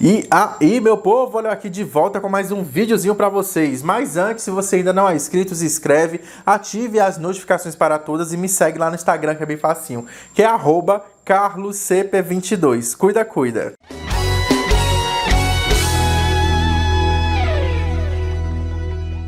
E aí, meu povo, olha aqui de volta com mais um videozinho para vocês. Mas antes, se você ainda não é inscrito, se inscreve, ative as notificações para todas e me segue lá no Instagram, que é bem facinho, que é carloscp22. Cuida, cuida.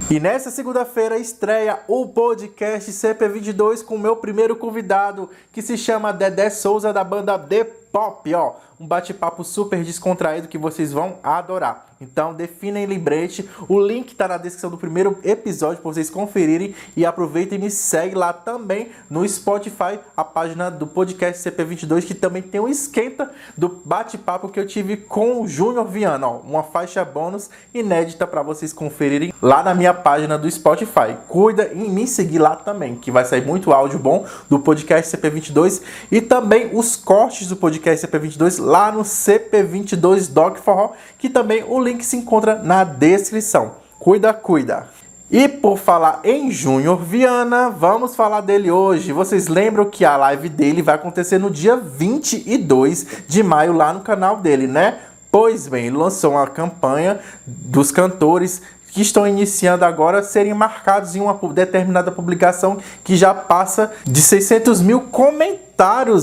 E nessa segunda-feira estreia o podcast CP22 com o meu primeiro convidado, que se chama Dedé Souza da banda The Pop, ó um bate-papo super descontraído que vocês vão adorar. Então, definem lembrete. O link está na descrição do primeiro episódio para vocês conferirem. E aproveitem e me segue lá também no Spotify, a página do podcast CP22, que também tem um esquenta do bate-papo que eu tive com o Júnior Viana. Ó, uma faixa bônus inédita para vocês conferirem lá na minha página do Spotify. Cuida em me seguir lá também, que vai sair muito áudio bom do podcast CP22 e também os cortes do podcast CP22 lá no CP22 Dog Forró, que também o link se encontra na descrição. Cuida, cuida! E por falar em Júnior Viana, vamos falar dele hoje. Vocês lembram que a live dele vai acontecer no dia 22 de maio lá no canal dele, né? Pois bem, ele lançou uma campanha dos cantores que estão iniciando agora serem marcados em uma determinada publicação que já passa de 600 mil comentários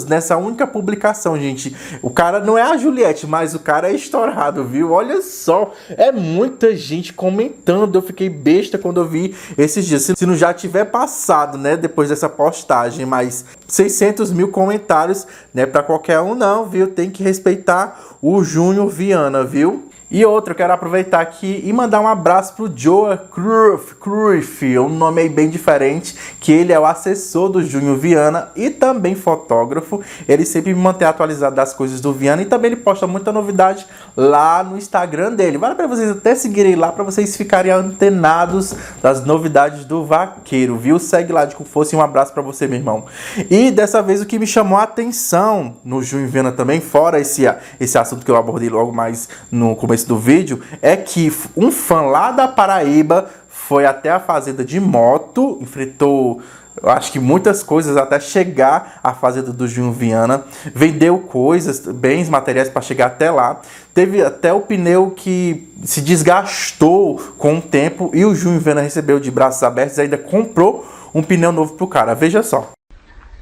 nessa única publicação, gente. O cara não é a Juliette, mas o cara é estourado, viu? Olha só, é muita gente comentando. Eu fiquei besta quando eu vi esses dias. Se não já tiver passado, né, depois dessa postagem, mas 600 mil comentários, né, para qualquer um não, viu? Tem que respeitar o Júnior Viana, viu? E outro, eu quero aproveitar aqui e mandar um abraço pro Joe Cruyff, Cruyff, um nome aí bem diferente, que ele é o assessor do Júnior Viana e também fotógrafo. Ele sempre me mantém atualizado das coisas do Viana e também ele posta muita novidade lá no Instagram dele. Vale para vocês até seguirem lá para vocês ficarem antenados das novidades do vaqueiro, viu? Segue lá de como fosse um abraço para você, meu irmão. E dessa vez o que me chamou a atenção no Júnior Viana também, fora esse, esse assunto que eu abordei logo mais no começo começo do vídeo é que um fã lá da Paraíba foi até a fazenda de moto, enfrentou eu acho que muitas coisas até chegar à fazenda do Júnior Viana, vendeu coisas, bens materiais para chegar até lá. Teve até o pneu que se desgastou com o tempo e o Júnior Viana recebeu de braços abertos e ainda comprou um pneu novo pro cara. Veja só.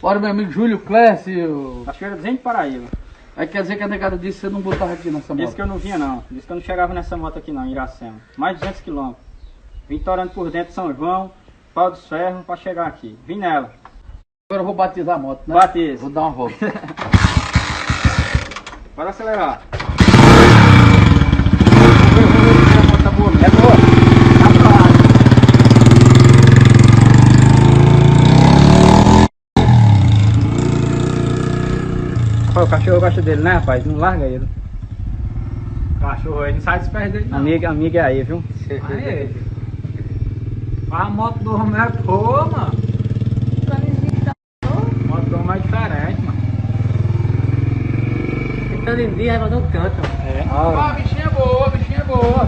Bora, meu amigo Júlio Clécio. Cachoeira de Paraíba. Aí quer dizer que a negada disse que você não botava aqui nessa moto? Disse que eu não vinha não. Disse que eu não chegava nessa moto aqui não, em Iracema. Mais de 200 quilômetros. Vim torando por dentro de São João, pau dos ferros pra chegar aqui. Vim nela. Agora eu vou batizar a moto, né? Batiza. Vou dar uma volta. Pode acelerar. É boa. O cachorro gosta dele, né, rapaz? Não larga ele. Cachorro aí não sai dos pés dele, não. Amiga, amiga é aí, viu? Aí. A moto do homem é boa, mano. A moto do homem é diferente, mano. Então em dia, mas não canta. É. Ah, a bichinha é boa, a bichinha é boa.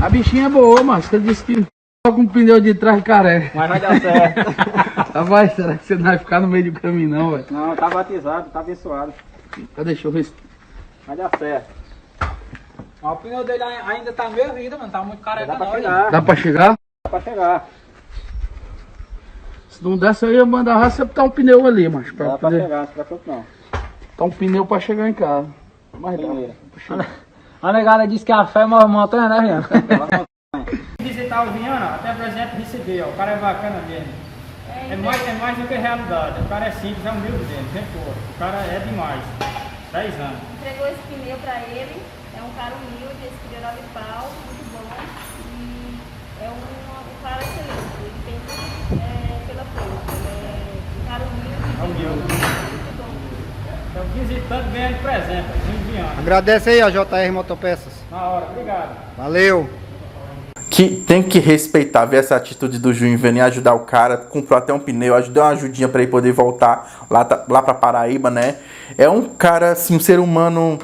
A bichinha é boa, mas você disse que com um pneu de trás careca. Mas vai dar certo. Rapaz, será que você não vai ficar no meio do caminho não, velho? Não, tá batizado, tá abençoado. Cadê? Deixa eu ver. Vai dar certo. Mas o pneu dele ainda tá meio vida, mano. Tá muito careca Dá pra não, chegar. Dá pra chegar? Dá pra chegar. Se não desse, eu ia mandar você botar um pneu ali, mas pra Dá pra poder... chegar, não se preocupe não. Botar um pneu pra chegar em casa. Mas dá. Primeiro. A negada disse que a fé move montanha, né, Rian? Visitar o Vinhana, até presente receber, ó. O cara é bacana mesmo. É mais, é mais do que realidade. O cara é simples, é humilde mesmo, gente boa. O cara é demais. 10 anos. Entregou esse pneu pra ele. É um cara humilde, esse pneu era de pau, muito bom. E é um, um cara excelente. Ele tem tudo é, pela frente. É um cara humilde. É humilde. Muito bom. Então, visitante ganhando presente. Agradece aí a JR Motopeças. Na hora, obrigado. Valeu! Que tem que respeitar, ver essa atitude do Juninho Vene ajudar o cara, comprou até um pneu, ajudou uma ajudinha para ele poder voltar lá, lá para Paraíba, né? É um cara, assim, um ser humano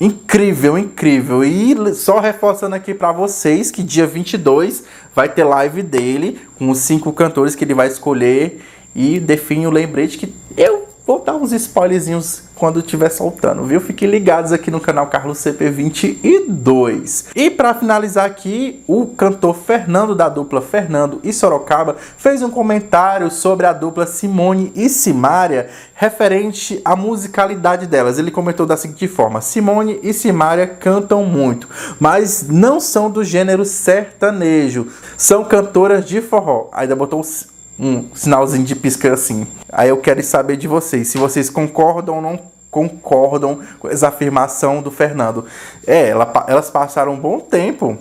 incrível, incrível. E só reforçando aqui para vocês que dia 22 vai ter live dele com os cinco cantores que ele vai escolher e define o lembrete que eu vou dar uns spoilerzinhos quando estiver soltando, viu? Fiquem ligados aqui no canal Carlos CP22. E para finalizar aqui, o cantor Fernando da dupla Fernando e Sorocaba fez um comentário sobre a dupla Simone e Simária referente à musicalidade delas. Ele comentou da seguinte forma: Simone e Simária cantam muito, mas não são do gênero sertanejo. São cantoras de forró. Ainda botou um sinalzinho de pisca assim. Aí eu quero saber de vocês, se vocês concordam ou não concordam com essa afirmação do Fernando. É, ela, elas passaram um bom tempo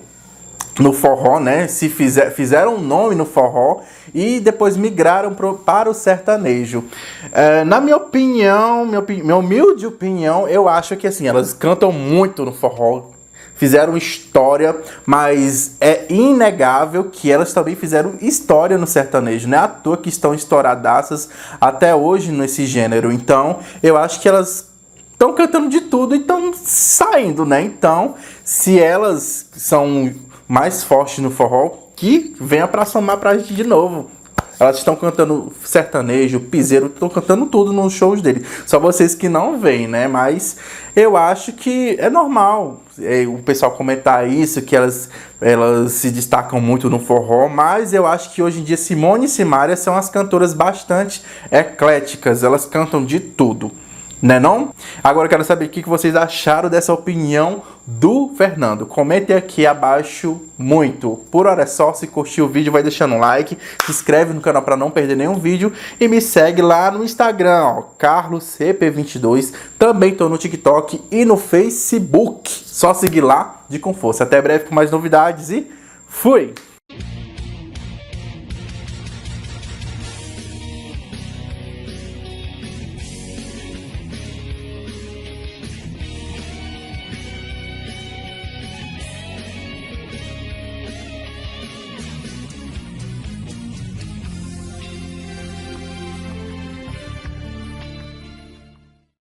no forró, né? Se fizer, fizeram um nome no forró e depois migraram pro, para o sertanejo. É, na minha opinião, minha, minha humilde opinião, eu acho que assim, elas cantam muito no forró, fizeram história, mas é inegável que elas também fizeram história no sertanejo. Não é à toa que estão estouradaças até hoje nesse gênero. Então, eu acho que elas estão cantando de tudo e estão saindo, né? Então, se elas são mais fortes no forró, que venha para somar pra gente de novo. Elas estão cantando sertanejo, piseiro, estão cantando tudo nos shows dele. Só vocês que não veem, né? Mas eu acho que é normal é, o pessoal comentar isso, que elas, elas se destacam muito no forró, mas eu acho que hoje em dia Simone e Simaria são as cantoras bastante ecléticas, elas cantam de tudo né não? Agora eu quero saber o que vocês acharam dessa opinião do Fernando. Comentem aqui abaixo muito. Por hora é só, se curtiu o vídeo vai deixando um like, se inscreve no canal para não perder nenhum vídeo e me segue lá no Instagram, ó, carloscp22. Também tô no TikTok e no Facebook. Só seguir lá de com força. Até breve com mais novidades e fui!